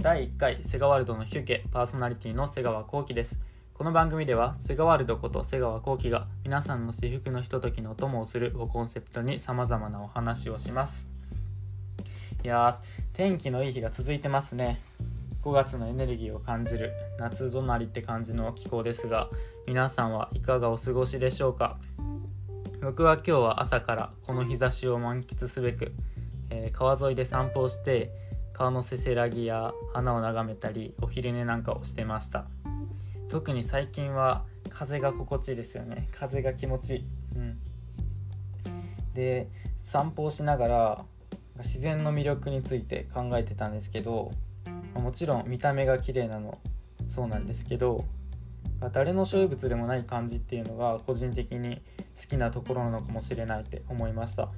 第1回セガワールドのヒュケパーソナリティの瀬川幸喜です。この番組ではセガワールドこと瀬川幸喜が皆さんの私服のひとときのお供をするをコンセプトにさまざまなお話をします。いや天気のいい日が続いてますね。5月のエネルギーを感じる夏隣って感じの気候ですが皆さんはいかがお過ごしでしょうか？僕は今日は朝からこの日差しを満喫すべく、えー川沿いで散歩をして川のせせらぎや花を眺めたりお昼寝なんかをしてました。特に最近は風が心地いいですよね。風が気持ちいい、うん、で散歩をしながら自然の魅力について考えてたんですけどもちろん見た目が綺麗なのそうなんですけど誰の所有物でもない感じっていうのが個人的に好きなところなのかもしれないって思いました。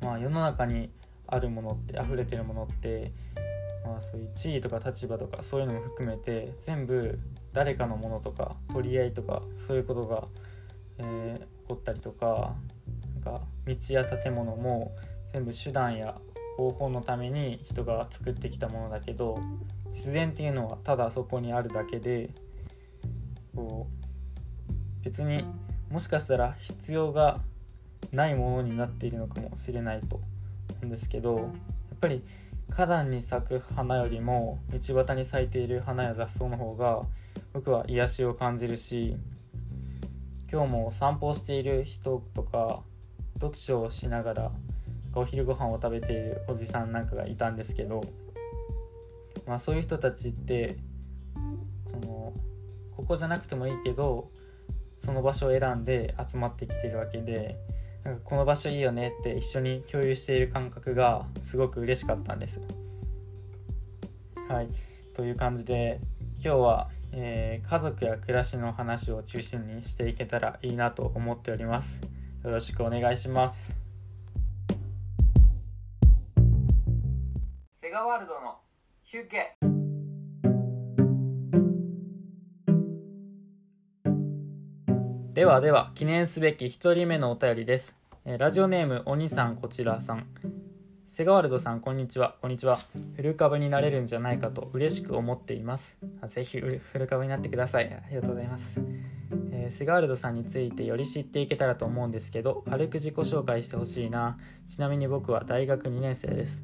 まあ世の中にあるものって溢れてるものってまあそういう地位とか立場とかそういうのも含めて全部誰かのものとか取り合いとかそういうことが、えー起こったりとかなんか道や建物も全部手段や方法のために人が作ってきたものだけど自然っていうのはただそこにあるだけでこう別にもしかしたら必要がないものになっているのかもしれないと。んですけどやっぱり花壇に咲く花よりも道端に咲いている花や雑草の方が僕は癒しを感じるし今日も散歩をしている人とか読書をしながらお昼ご飯を食べているおじさんなんかがいたんですけど、まあ、そういう人たちってそのここじゃなくてもいいけどその場所を選んで集まってきてるわけでなんかこの場所いいよねって一緒に共有している感覚がすごく嬉しかったんです。はいという感じで今日は、えー家族や暮らしの話を中心にしていけたらいいなと思っております。よろしくお願いします。セガワールドのヒュケではでは記念すべき1人目のお便りです、ラジオネームおにさんこちらさん。セガワールドさんこんにちは。こんにちは。フル株になれるんじゃないかと嬉しく思っています。ぜひフルフル株になってください。ありがとうございます、えーセガワールドさんについてより知っていけたらと思うんですけど軽く自己紹介してほしいな。ちなみに僕は大学2年生です。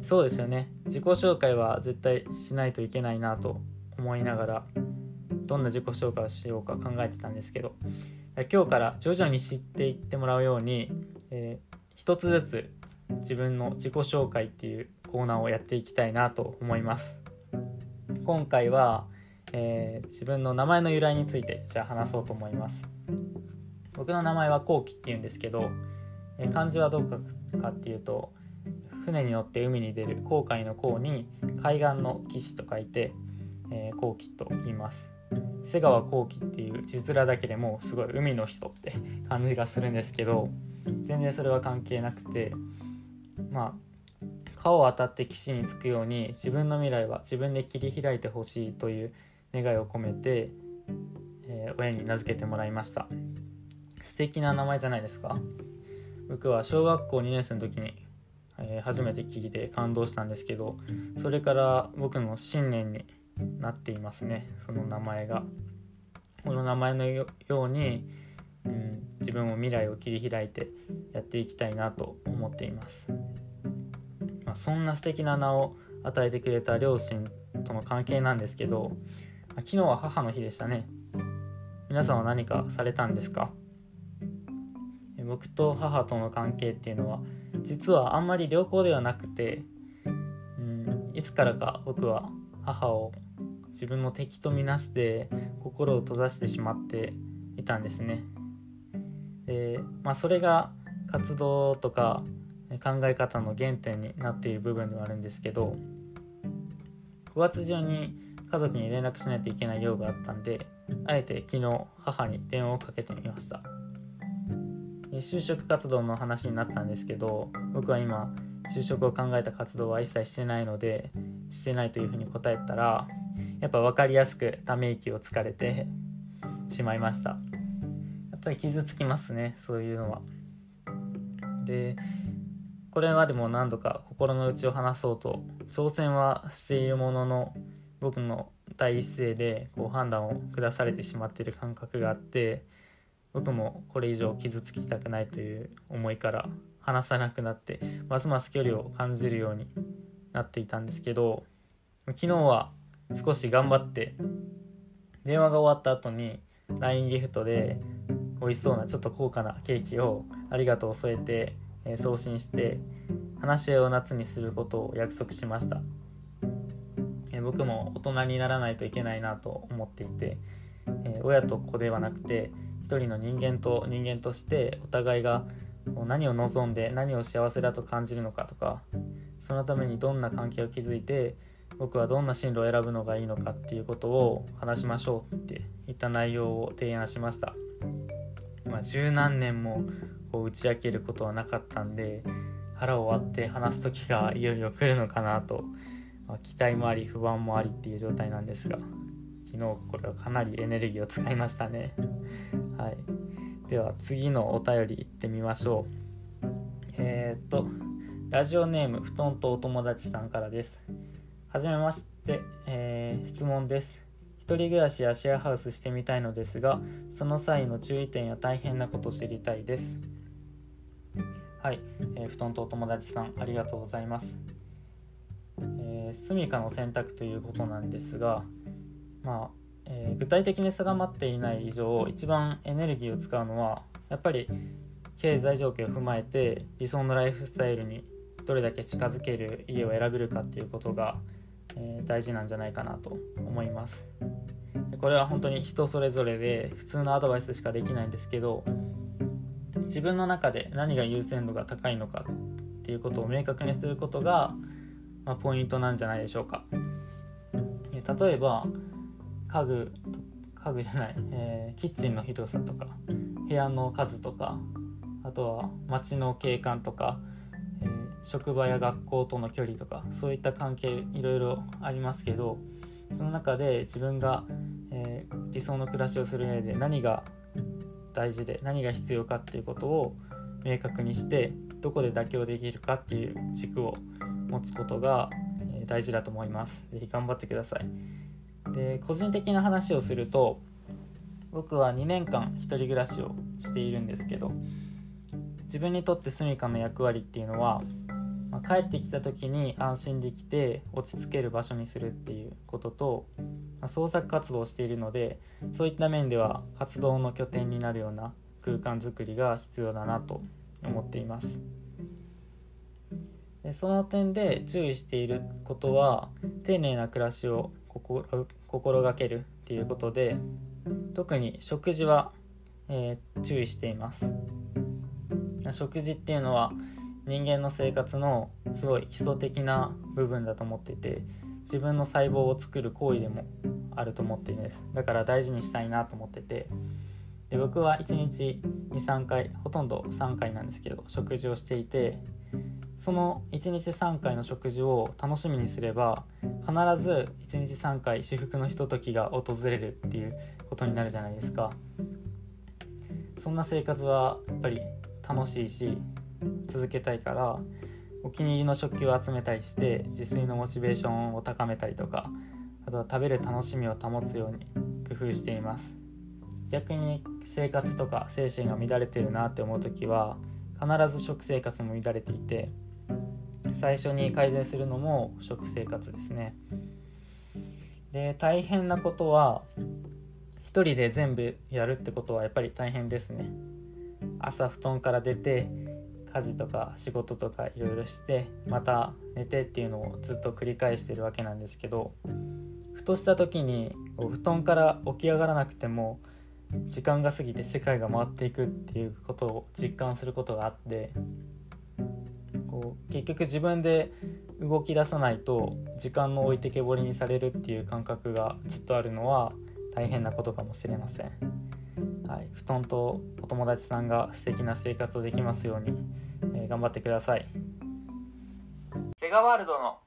そうですよね。自己紹介は絶対しないといけないなと思いながらどんな自己紹介をしようか考えてたんですけど今日から徐々に知っていってもらうように、えー一つずつ自分の自己紹介っていうコーナーをやっていきたいなと思います。今回は、えー自分の名前の由来についてじゃあ話そうと思います。僕の名前はこうきっていうんですけど、えー漢字はどう書くかっていうと船に乗って海に出る航海の航に海岸の岸と書いて、えー、航機と言います。瀬川幸喜っていう字面だけでもすごい海の人って感じがするんですけど全然それは関係なくてまあ川を当たって岸につくように自分の未来は自分で切り開いてほしいという願いを込めて、えー親に名付けてもらいました。素敵な名前じゃないですか。僕は小学校2年生の時に、えー初めて聞いて感動したんですけどそれから僕の信念になっていますね。その名前が。この名前のように、うん、自分も未来を切り開いてやっていきたいなと思っています、まあ、そんな素敵な名を与えてくれた両親との関係なんですけど、昨日は母の日でしたね。皆さんは何かされたんですか？僕と母との関係っていうのは実はあんまり良好ではなくて、うん、いつからか僕は母を自分の敵とみなして心を閉ざしてしまっていたんですね。でまあ、それが活動とか考え方の原点になっている部分ではあるんですけど5月中に家族に連絡しないといけない用があったんであえて昨日母に電話をかけてみました就職活動の話になったんですけど僕は今就職を考えた活動は一切してないのでしてないというふうに答えたらやっぱ分かりやすくため息をつかれてしまいました。やっぱり傷つきますねそういうのは。でこれまでも何度か心の内を話そうと挑戦はしているものの僕の第一声でこう判断を下されてしまっている感覚があって僕もこれ以上傷つきたくないという思いから話さなくなってますます距離を感じるようになっていたんですけど昨日は少し頑張って電話が終わった後に LINE ギフトで美味しそうなちょっと高価なケーキをありがとう添えて、え送信して話し合いを夏にすることを約束しました、え僕も大人にならないといけないなと思っていて、え親と子ではなくて一人の人間と人間としてお互いが何を望んで何を幸せだと感じるのかとかそのためにどんな関係を築いて僕はどんな進路を選ぶのがいいのかっていうことを話しましょうっていった内容を提案しました。まあ、十何年もこう打ち明けることはなかったんで腹を割って話す時がいよいよ来るのかなと、まあ、期待もあり不安もありっていう状態なんですが昨日これはかなりエネルギーを使いましたね。はい、では次のお便りいってみましょう。えー、っとラジオネーム布団とお友達さんからです。はじめまして、えー、質問です。一人暮らしやシェアハウスしてみたいのですが、その際の注意点や大変なことを知りたいです。はい、えー、布団とお友達さん、ありがとうございます。えー、住処の選択ということなんですが、まあ、えー、具体的に定まっていない以上、一番エネルギーを使うのは、やっぱり経済状況を踏まえて理想のライフスタイルにどれだけ近づける家を選べるかっていうことがえー、大事なんじゃないかなと思います。これは本当に人それぞれで普通のアドバイスしかできないんですけど自分の中で何が優先度が高いのかっていうことを明確にすることが、まあ、ポイントなんじゃないでしょうか。例えば家具家具じゃない、えー、キッチンの広さとか部屋の数とかあとは街の景観とか職場や学校との距離とかそういった関係いろいろありますけどその中で自分が、えー、理想の暮らしをする上で何が大事で何が必要かっていうことを明確にしてどこで妥協できるかっていう軸を持つことが大事だと思います。ぜひ頑張ってください。で個人的な話をすると僕は2年間1人暮らしをしているんですけど自分にとって住処の役割っていうのはまあ、帰ってきた時に安心できて落ち着ける場所にするっていうことと、まあ、創作活動をしているのでそういった面では活動の拠点になるような空間づくりが必要だなと思っています。でその点で注意していることは丁寧な暮らしを心がけるっていうことで特に食事は、えー、注意しています。食事っていうのは人間の生活のすごい基礎的な部分だと思っていて自分の細胞を作る行為でもあると思っているんです。だから大事にしたいなと思ってて。で僕は1日23回ほとんど3回なんですけど食事をしていてその1日3回の食事を楽しみにすれば必ず1日3回至福のひとときが訪れるっていうことになるじゃないですか。そんな生活はやっぱり楽しいし続けたいからお気に入りの食器を集めたりして自炊のモチベーションを高めたりとかあとは食べる楽しみを保つように工夫しています。逆に生活とか精神が乱れてるなって思う時は必ず食生活も乱れていて最初に改善するのも食生活ですね。で大変なことは一人で全部やるってことはやっぱり大変ですね。朝布団から出て家事とか仕事とかいろいろしてまた寝てっていうのをずっと繰り返してるわけなんですけどふとした時に布団から起き上がらなくても時間が過ぎて世界が回っていくっていうことを実感することがあってこう結局自分で動き出さないと時間の置いてけぼりにされるっていう感覚がずっとあるのは大変なことかもしれません。はい、布団とお友達さんが素敵な生活をできますように、えー、頑張ってください。セガワールドの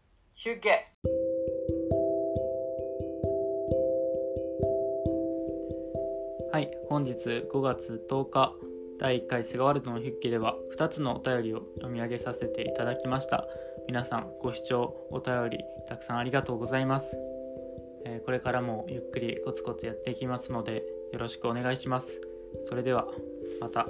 はい本日5月10日第1回セガワールドの休憩では2つのお便りを読み上げさせていただきました。皆さんご視聴お便りたくさんありがとうございます、えー、これからもゆっくりコツコツやっていきますのでよろしくお願いします。それではまた。